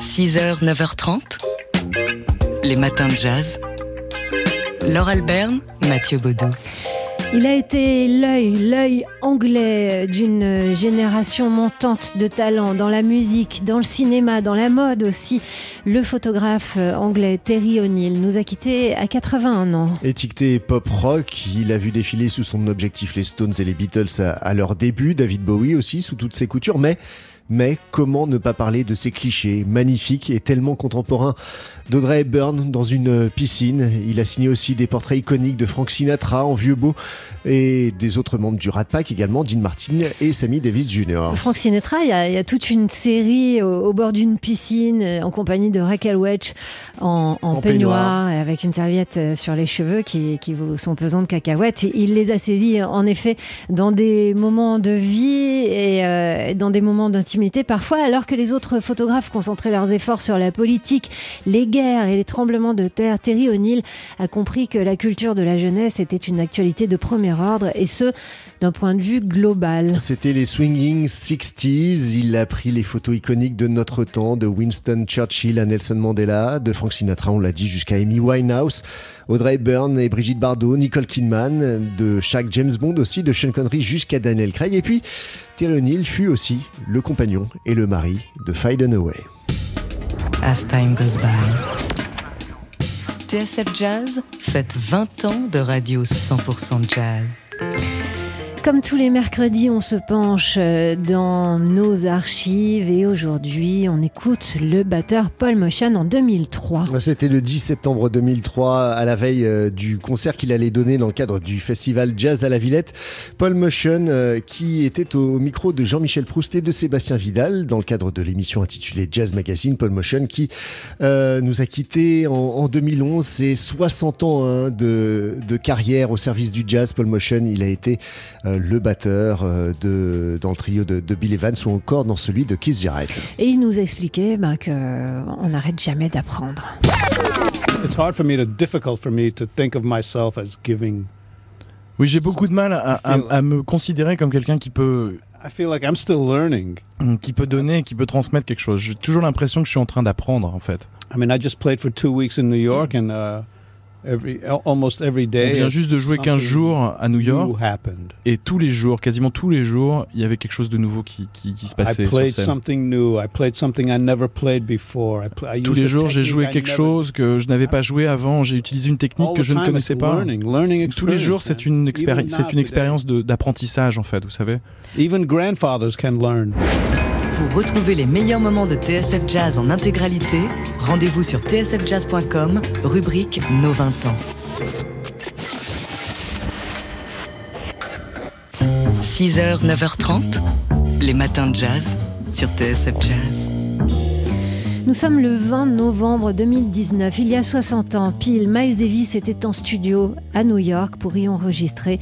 6h, 9h30, les matins de jazz. Laure Alberne, Mathieu Baudou. Il a été l'œil, l'œil anglais d'une génération montante de talents dans la musique, dans le cinéma, dans la mode aussi. Le photographe anglais Terry O'Neill nous a quittés à 81 ans. Étiqueté pop rock, il a vu défiler sous son objectif les Stones et les Beatles à, à leur début, David Bowie aussi sous toutes ses coutures, mais mais comment ne pas parler de ces clichés magnifiques et tellement contemporains d'Audrey Hepburn dans une piscine? Il a signé aussi des portraits iconiques de Frank Sinatra en vieux beau et des autres membres du Rat Pack également, Dean Martin et Sammy Davis Jr. Frank Sinatra, il y a, il y a toute une série au, au bord d'une piscine en compagnie de Raquel Welch en, en, En peignoir, et avec une serviette euh, sur les cheveux qui, qui vous sont pesants de cacahuètes. Il les a saisis en effet dans des moments de vie et euh, dans des moments d'intimité parfois, alors que les autres photographes concentraient leurs efforts sur la politique, les guerres et les tremblements de terre. Terry O'Neill a compris que la culture de la jeunesse était une actualité de premier ordre et ce, d'un point de vue global. C'était les swinging 60s. Il a pris les photos iconiques de notre temps, de Winston Churchill à Nelson Mandela, de Frank Sinatra, on l'a dit, jusqu'à Amy Winehouse, Audrey Hepburn et Brigitte Bardot, Nicole Kidman, de chaque James Bond aussi, de Sean Connery jusqu'à Daniel Craig. Et puis, Terry O'Neill fut aussi le compagnon et le mari de Faye Dunaway. As time goes by. TSF Jazz fête 20 ans de radio 100% jazz. Comme tous les mercredis, on se penche euh, dans nos archives et aujourd'hui, on écoute le batteur Paul Motion en 2003. C'était le 10 septembre 2003, à la veille euh, du concert qu'il allait donner dans le cadre du festival Jazz à la Villette. Paul Motion, euh, qui était au micro de Jean-Michel Proust et de Sébastien Vidal, dans le cadre de l'émission intitulée Jazz Magazine. Paul Motion, qui nous a quittés en, en 2011. C'est 60 ans hein, de, carrière au service du jazz. Paul Motion, il a été le batteur euh, de, dans le trio de, de, Bill Evans ou encore dans celui de Keith Jarrett. Et il nous expliquait ben, qu'on n'arrête jamais d'apprendre. It's hard for me to difficult for me to think of myself as giving. Oui, j'ai beaucoup de mal à, à, à me considérer comme quelqu'un qui peut I feel like I'm still learning. qui peut donner, qui peut transmettre quelque chose. J'ai toujours l'impression que je suis en train d'apprendre en fait. I mean, I just played for two weeks in New York and uh, every almost every day. On vient juste de jouer 15 jours à New York et tous les jours, quasiment tous les jours, il y avait quelque chose de nouveau qui, qui, qui se passait sur scène. Tous les jours, j'ai joué quelque chose que je n'avais pas joué avant. J'ai utilisé une technique que je ne connaissais pas. Tous les jours, c'est une, expéri- une expérience d'apprentissage en fait, vous savez. Even grandfathers can learn. Pour retrouver les meilleurs moments de TSF Jazz en intégralité, rendez-vous sur tsfjazz.com, rubrique Nos 20 ans. 6h, 9h30, les matins de jazz sur TSF Jazz. Nous sommes le 20 novembre 2019. Il y a 60 ans, pile, Miles Davis était en studio à New York pour y enregistrer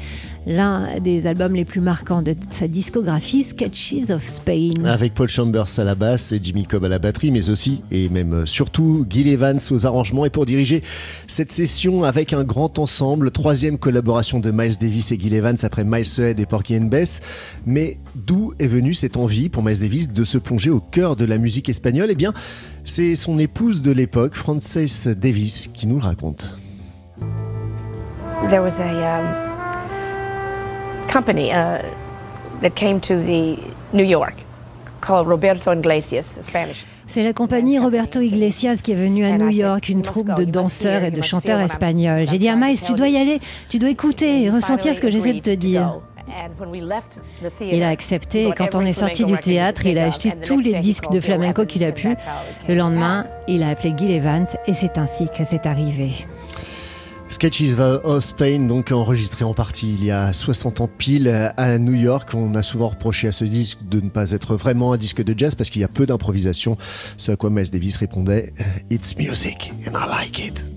l'un des albums les plus marquants de sa discographie, Sketches of Spain. Avec Paul Chambers à la basse et Jimmy Cobb à la batterie, mais aussi et même surtout Gil Evans aux arrangements. Et pour diriger cette session avec un grand ensemble, troisième collaboration de Miles Davis et Gil Evans après Miles Head et Porky and Bess. Mais d'où est venue cette envie pour Miles Davis de se plonger au cœur de la musique espagnole? Eh bien, c'est son épouse de l'époque, Frances Davis, qui nous le raconte. there was a um, company uh, that came to the New York called Roberto Iglesias, the Spanish. C'est la compagnie Roberto Iglesias qui est venue à New York, une troupe de danseurs et de chanteurs espagnols. J'ai dit à Miles, tu dois y aller, tu dois écouter et ressentir ce que j'essaie de te dire. Il a accepté et quand on est sorti du théâtre, il a acheté tous les disques de flamenco qu'il a pu. Le lendemain, il a appelé Gil Evans et c'est ainsi que c'est arrivé. Sketches of Spain, donc enregistré en partie il y a 60 ans pile à New York. On a souvent reproché à ce disque de ne pas être vraiment un disque de jazz parce qu'il y a peu d'improvisation. Ce à quoi Miles Davis répondait It's music and I like it.